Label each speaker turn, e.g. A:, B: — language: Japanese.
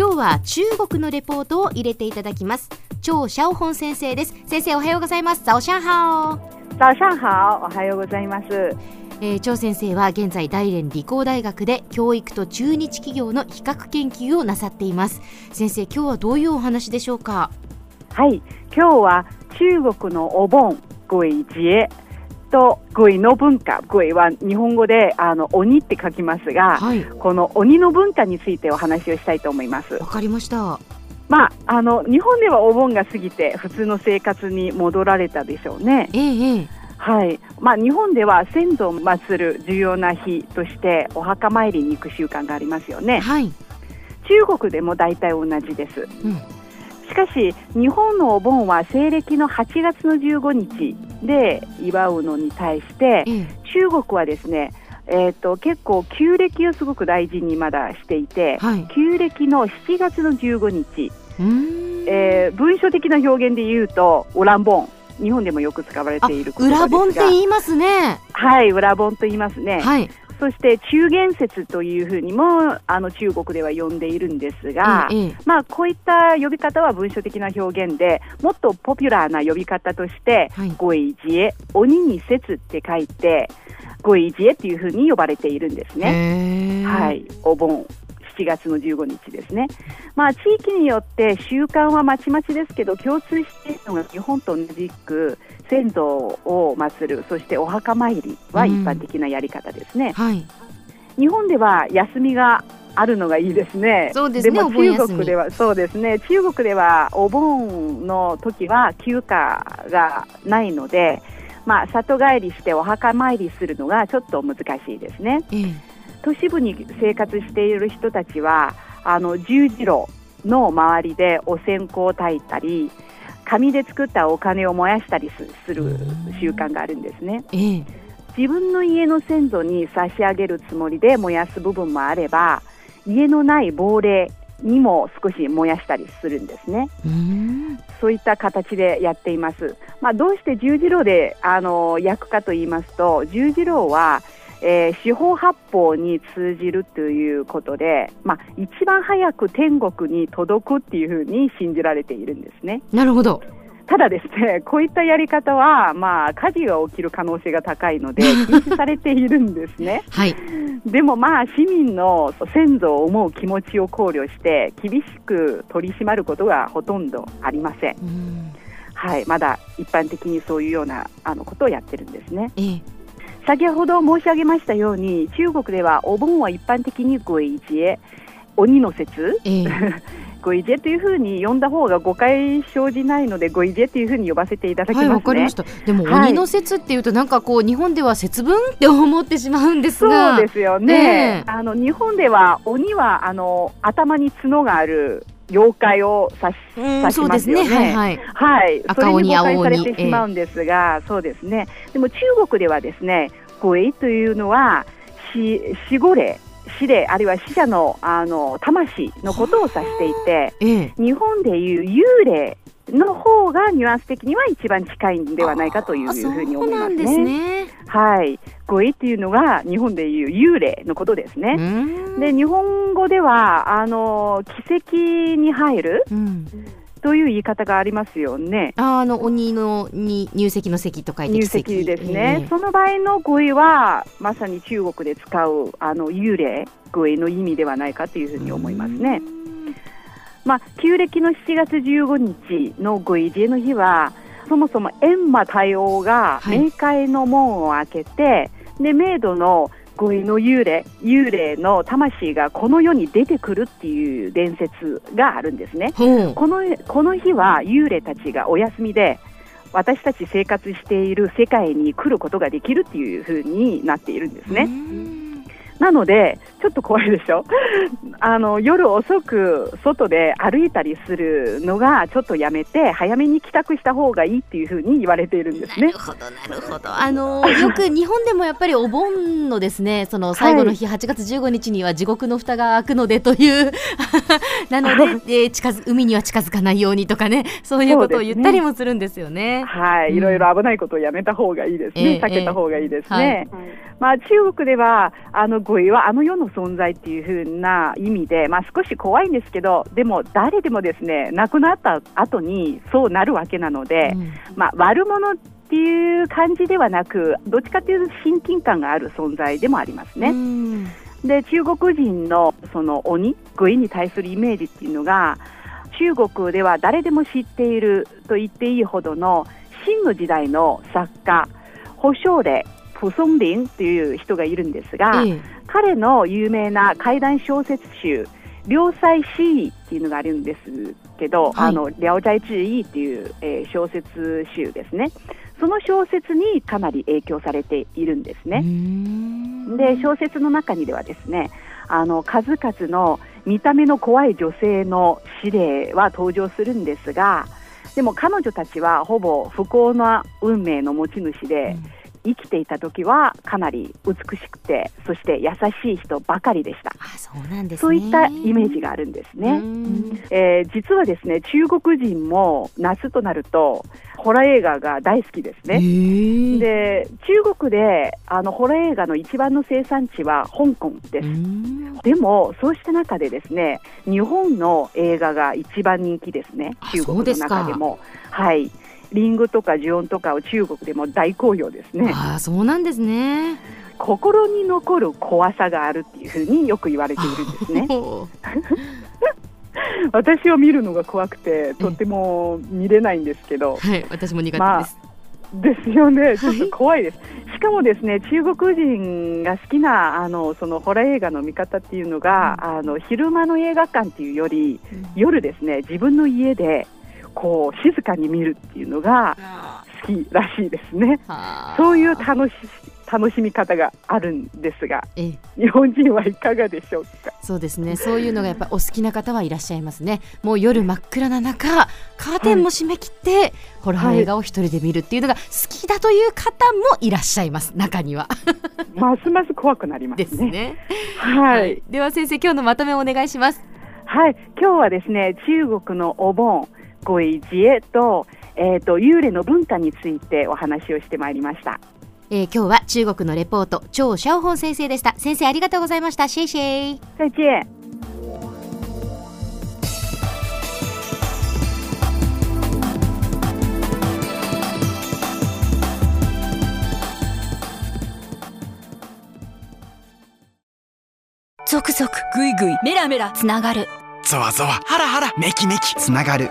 A: 今日は中国のレポートを入れていただきます。張シャオホン先生です。先生おはようございます。早上好
B: 早上好おはようございます。
A: えー、張先生は現在大連理工大学で教育と中日企業の比較研究をなさっています。先生今日はどういうお話でしょうか？
B: はい。今日は中国のお盆鬼節と鬼の文化。鬼は日本語であの鬼って書きますが、はい、この鬼の文化についてお話をしたいと思います。
A: わかりました。
B: まあ、あの日本ではお盆が過ぎて普通の生活に戻られたでしょうね。
A: ええ
B: はい。まあ、日本では先祖を祀る重要な日としてお墓参りに行く習慣がありますよね。
A: はい、
B: 中国でも大体同じです。うん。しかし、日本のお盆は西暦の8月の15日で祝うのに対して、うん、中国はですね、えーと、結構、旧暦をすごく大事にまだしていて、はい、旧暦の7月の15日、えー、文書的な表現で言うと、オランボン。日本でもよく使われている
A: 裏本って言いますね。
B: はい、裏本と言いますね。
A: はい。
B: そして中元節というふうにもあの中国では呼んでいるんですが、ええ、まあ、こういった呼び方は文書的な表現でもっとポピュラーな呼び方として、はい、ごいじえ鬼に節って書いてごいじえっていうふうに呼ばれているんですね。はい、お盆7月の15日ですね。まあ、地域によって習慣はまちまちですけど共通しているのが日本と同じく先祖を祀るそしてお墓参りは一般的なやり方ですね。
A: うんはい、
B: 日本では休みがあるのがいいですね。
A: そうですね。
B: でも中国ではそうですね。中国ではお盆の時は休暇がないので、まあ里帰りしてお墓参りするのがちょっと難しいですね。都市部に生活している人たちはあの十字路の周りでお線香を焚いたり。紙で作ったお金を燃やしたりする習慣があるんですね。自分の家の先祖に差し上げるつもりで燃やす部分もあれば家のない亡霊にも少し燃やしたりするんですね。そういった形でやっています。まあ、どうして十字路であの焼くかと言いますと十字路はえー、四方八方に通じるということで、まあ、一番早く天国に届くっていうふうに信じられているんですね。
A: なるほど
B: ただですね、こういったやり方は、まあ、火事が起きる可能性が高いので、禁止されているんですね。
A: はい。
B: でもまあ、市民の先祖を思う気持ちを考慮して、厳しく取り締まることがほとんどありません。んはい、まだ一般的にそういうようなあのことをやってるんですね。
A: ええ
B: 先ほど申し上げましたように中国ではお盆は一般的にごいじえ。鬼の節、え ごいじえというふうに呼んだ方が誤解生じないのでごいじえというふうに呼ばせていただきます、ね、
A: はい、かりました。でも、鬼の節っていうとなんかこう日本では節分って思ってしまうんです
B: が、そうですよね。ねあの日本では鬼はあの頭に角がある妖怪を指し指しますよね。ねはい、はい、赤鬼青鬼。されてしまうんですが、えー、そうですね。でも中国ではですね、鬼というのは死死後霊。死霊あるいは死者のあの魂のことを指していて、えー、日本でいう幽霊の方がニュアンス的には一番近いんではないかというふうに思いますね。すねはい。声っていうのが日本でいう幽霊のことですね。で日本語ではあの奇跡に入る。うんという言い方がありますよね。
A: あの鬼のに入籍の席と書いて
B: 入籍ですね、えー、その場合の語彙はまさに中国で使うあの幽霊語彙の意味ではないかというふうに思いますね。まあ、旧暦の7月15日のご異例の日はそもそも閻魔大王が冥界の門を開けて、はい、で冥土のご異の幽霊幽霊の魂がこの世に出てくるっていう伝説があるんですね。このこの日は幽霊たちがお休みで私たち生活している世界に来ることができるっていうふうになっているんですね。なので、ちょっと怖いでしょ？あの夜遅く外で歩いたりするのがちょっとやめて早めに帰宅した方がいいっていうふうに言われているんですね。な
A: るほどなるほど。あのよく日本でもやっぱりお盆のですねその最後の日、はい、8月15日には地獄の蓋が開くのでという なので、えー、近づ海には近づかないようにとかねそういうことを言ったりもするんですよね。ね
B: はい、うん、いろいろ危ないことをやめた方がいいですね、えー、避けた方がいいですね。えーはい、まあ中国ではあの語彙はあの世の存在っていう風な意味で、まあ、少し怖いんですけどでも誰でもですね亡くなった後にそうなるわけなので、うん、まあ、悪者っていう感じではなくどっちかというと親近感がある存在でもありますね。で中国人のその鬼鬼に対するイメージっていうのが中国では誰でも知っていると言っていいほどの秦の時代の作家保証令プソンリンという人がいるんですが、ええ、彼の有名な怪談小説集「良妻詩意」っていうのがあるんですけど「はい、あの聊斋志異」っていう、えー、小説集ですね。その小説にかなり影響されているんですね。で小説の中にではですねあの数々の見た目の怖い女性の指令は登場するんですがでも彼女たちはほぼ不幸な運命の持ち主で、うん生きていた時はかなり美しくてそして優しい人ばかりでした。
A: あそうなんです、ね、
B: そういったイメージがあるんですね、えー、実はですね中国人も夏となるとホラー映画が大好きですね。で中国であのホラー映画の一番の生産地は香港です。でもそうした中でですね日本の映画が一番人気ですね。中国の中でも。はいリンゴとかジオンとかを中国でも大好評ですね。
A: あそうなんですね。
B: 心に残る怖さがあるっていうふうによく言われているんですね。私を見るのが怖くてとても見れないんですけど、
A: はい、私も苦手です。まあ
B: ですよね、ちょっと怖いです。しかもですね、中国人が好きなあのそのホラー映画の見方っていうのが、うん、あの昼間の映画館っていうより、うん、夜ですね、自分の家でこう静かに見るっていうのが好きらしいですね。そういう楽し楽しみ方があるんですが、日本人はいかがでしょうか？
A: そうですね。そういうのがやっぱお好きな方はいらっしゃいますね。もう夜真っ暗な中、カーテンも閉め切って、はい、ホラー映画を一人で見るっていうのが好きだという方もいらっしゃいます。中には。
B: ますます怖くなりますね。
A: ですね。はい、はい、では先生今日のまとめをお願いします。
B: はい、今日はですね中国のお盆。ごい自衛と,、えーと、幽霊の文化についてお話をしてまいりました。
A: えー、今日は中国のレポート張シャオホン先生でした。先生ありがとうございました。シェイシェイ。
B: 再见。
A: 続々ぐいぐいメラメラつながる。
C: ゾワゾワハラハラメキメキつながる